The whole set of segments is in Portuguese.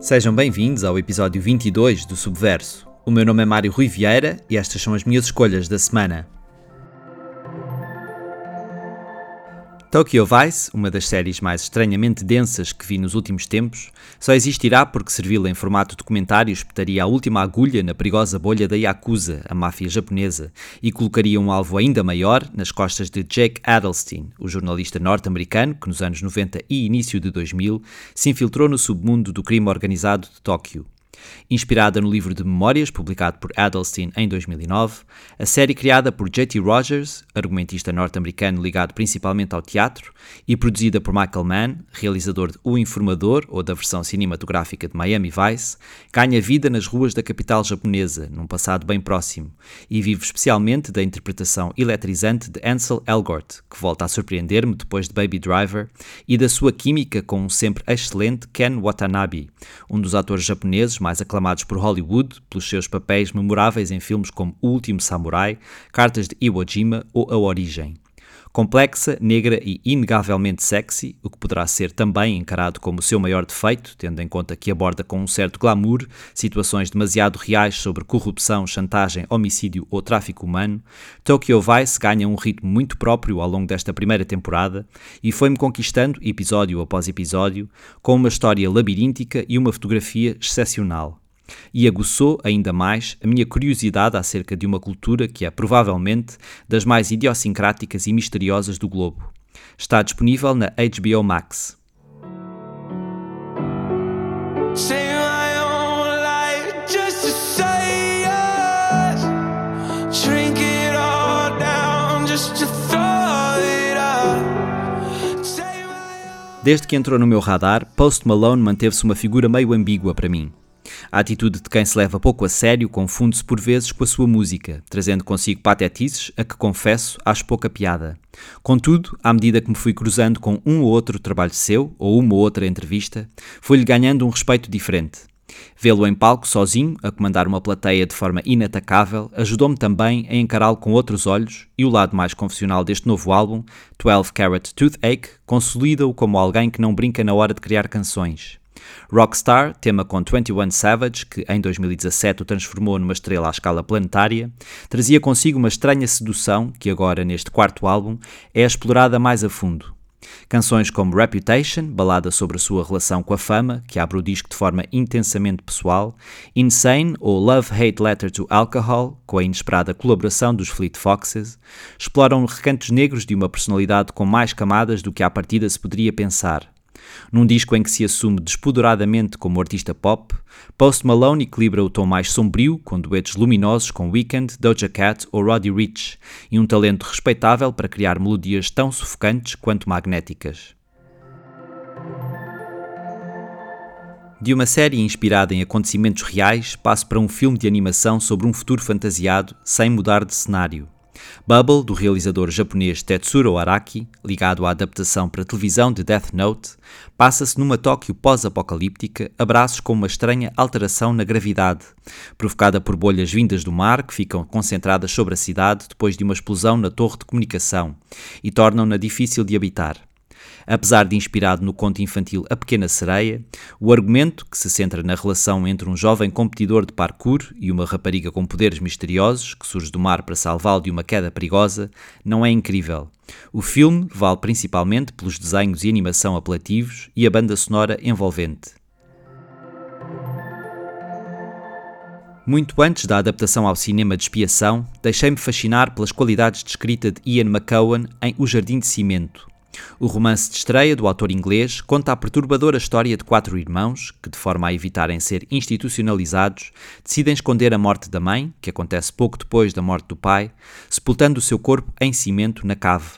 Sejam bem-vindos ao episódio 22 do Subverso. O meu nome é Mário Rui Vieira e estas são as minhas escolhas da semana. Tokyo Vice, uma das séries mais estranhamente densas que vi nos últimos tempos, só existirá porque serviu em formato documentário espetaria a última agulha na perigosa bolha da Yakuza, a máfia japonesa, e colocaria um alvo ainda maior nas costas de Jake Adelstein, o jornalista norte-americano que nos anos 90 e início de 2000 se infiltrou no submundo do crime organizado de Tóquio. Inspirada no livro de memórias publicado por Adelstein em 2009, a série criada por J.T. Rogers, argumentista norte-americano ligado principalmente ao teatro, e produzida por Michael Mann, realizador de O Informador ou da versão cinematográfica de Miami Vice, ganha vida nas ruas da capital japonesa, num passado bem próximo, e vive especialmente da interpretação eletrizante de Ansel Elgort, que volta a surpreender-me depois de Baby Driver, e da sua química com o sempre excelente Ken Watanabe, um dos atores japoneses mais aclamados por Hollywood pelos seus papéis memoráveis em filmes como O Último Samurai, Cartas de Iwo Jima ou A Origem. Complexa, negra e inegavelmente sexy, o que poderá ser também encarado como o seu maior defeito, tendo em conta que aborda com um certo glamour situações demasiado reais sobre corrupção, chantagem, homicídio ou tráfico humano, Tokyo Vice ganha um ritmo muito próprio ao longo desta primeira temporada e foi-me conquistando episódio após episódio, com uma história labiríntica e uma fotografia excepcional e aguçou ainda mais a minha curiosidade acerca de uma cultura que é provavelmente das mais idiosincráticas e misteriosas do globo. Está disponível na HBO Max. Desde que entrou no meu radar, Post Malone manteve-se uma figura meio ambígua para mim. A atitude de quem se leva pouco a sério confunde-se por vezes com a sua música, trazendo consigo patetices a que, confesso, acho pouca piada. Contudo, à medida que me fui cruzando com um ou outro trabalho seu, ou uma ou outra entrevista, fui-lhe ganhando um respeito diferente. Vê-lo em palco sozinho, a comandar uma plateia de forma inatacável, ajudou-me também a encará-lo com outros olhos e o lado mais confessional deste novo álbum, 12 Carat Toothache, consolida-o como alguém que não brinca na hora de criar canções. Rockstar, tema com 21 Savage, que em 2017 o transformou numa estrela à escala planetária, trazia consigo uma estranha sedução que agora, neste quarto álbum, é explorada mais a fundo. Canções como Reputation, balada sobre a sua relação com a fama, que abre o disco de forma intensamente pessoal, Insane ou Love Hate Letter to Alcohol, com a inesperada colaboração dos Fleet Foxes, exploram recantos negros de uma personalidade com mais camadas do que à partida se poderia pensar. Num disco em que se assume despoderadamente como artista pop, Post Malone equilibra o tom mais sombrio, com duetos luminosos com Weekend, Doja Cat ou Roddy Ricch, e um talento respeitável para criar melodias tão sufocantes quanto magnéticas. De uma série inspirada em acontecimentos reais, passo para um filme de animação sobre um futuro fantasiado, sem mudar de cenário. Bubble, do realizador japonês Tetsuro Araki, ligado à adaptação para televisão de Death Note, passa-se numa Tóquio pós-apocalíptica a braços com uma estranha alteração na gravidade, provocada por bolhas vindas do mar que ficam concentradas sobre a cidade depois de uma explosão na torre de comunicação e tornam-na difícil de habitar. Apesar de inspirado no conto infantil A Pequena Sereia, o argumento, que se centra na relação entre um jovem competidor de parkour e uma rapariga com poderes misteriosos que surge do mar para salvá-lo de uma queda perigosa, não é incrível. O filme vale principalmente pelos desenhos e animação apelativos e a banda sonora envolvente. Muito antes da adaptação ao cinema de expiação, deixei-me fascinar pelas qualidades de escrita de Ian McCowan em O Jardim de Cimento, o romance de estreia do autor inglês conta a perturbadora história de quatro irmãos que, de forma a evitarem ser institucionalizados, decidem esconder a morte da mãe, que acontece pouco depois da morte do pai, sepultando o seu corpo em cimento na cave.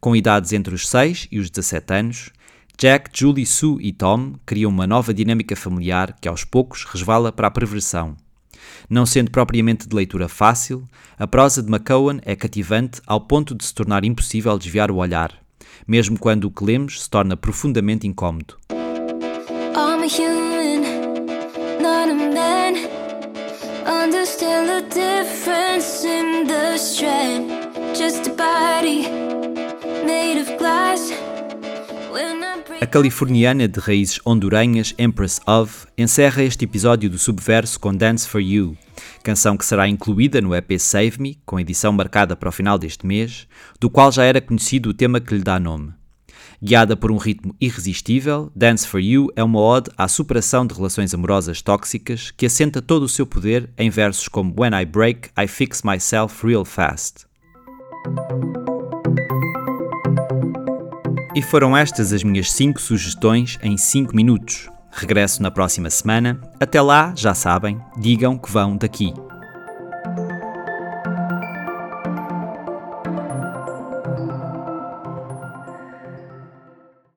Com idades entre os 6 e os 17 anos, Jack, Julie, Sue e Tom criam uma nova dinâmica familiar que aos poucos resvala para a perversão. Não sendo propriamente de leitura fácil, a prosa de McCowan é cativante ao ponto de se tornar impossível desviar o olhar mesmo quando o que lemos se torna profundamente incómodo. A californiana de raízes hondurenhas Empress of encerra este episódio do Subverso com Dance for You, canção que será incluída no EP Save Me, com edição marcada para o final deste mês, do qual já era conhecido o tema que lhe dá nome. Guiada por um ritmo irresistível, Dance for You é uma ode à superação de relações amorosas tóxicas que assenta todo o seu poder em versos como When I Break, I Fix Myself Real Fast. E foram estas as minhas 5 sugestões em 5 minutos. Regresso na próxima semana. Até lá, já sabem, digam que vão daqui.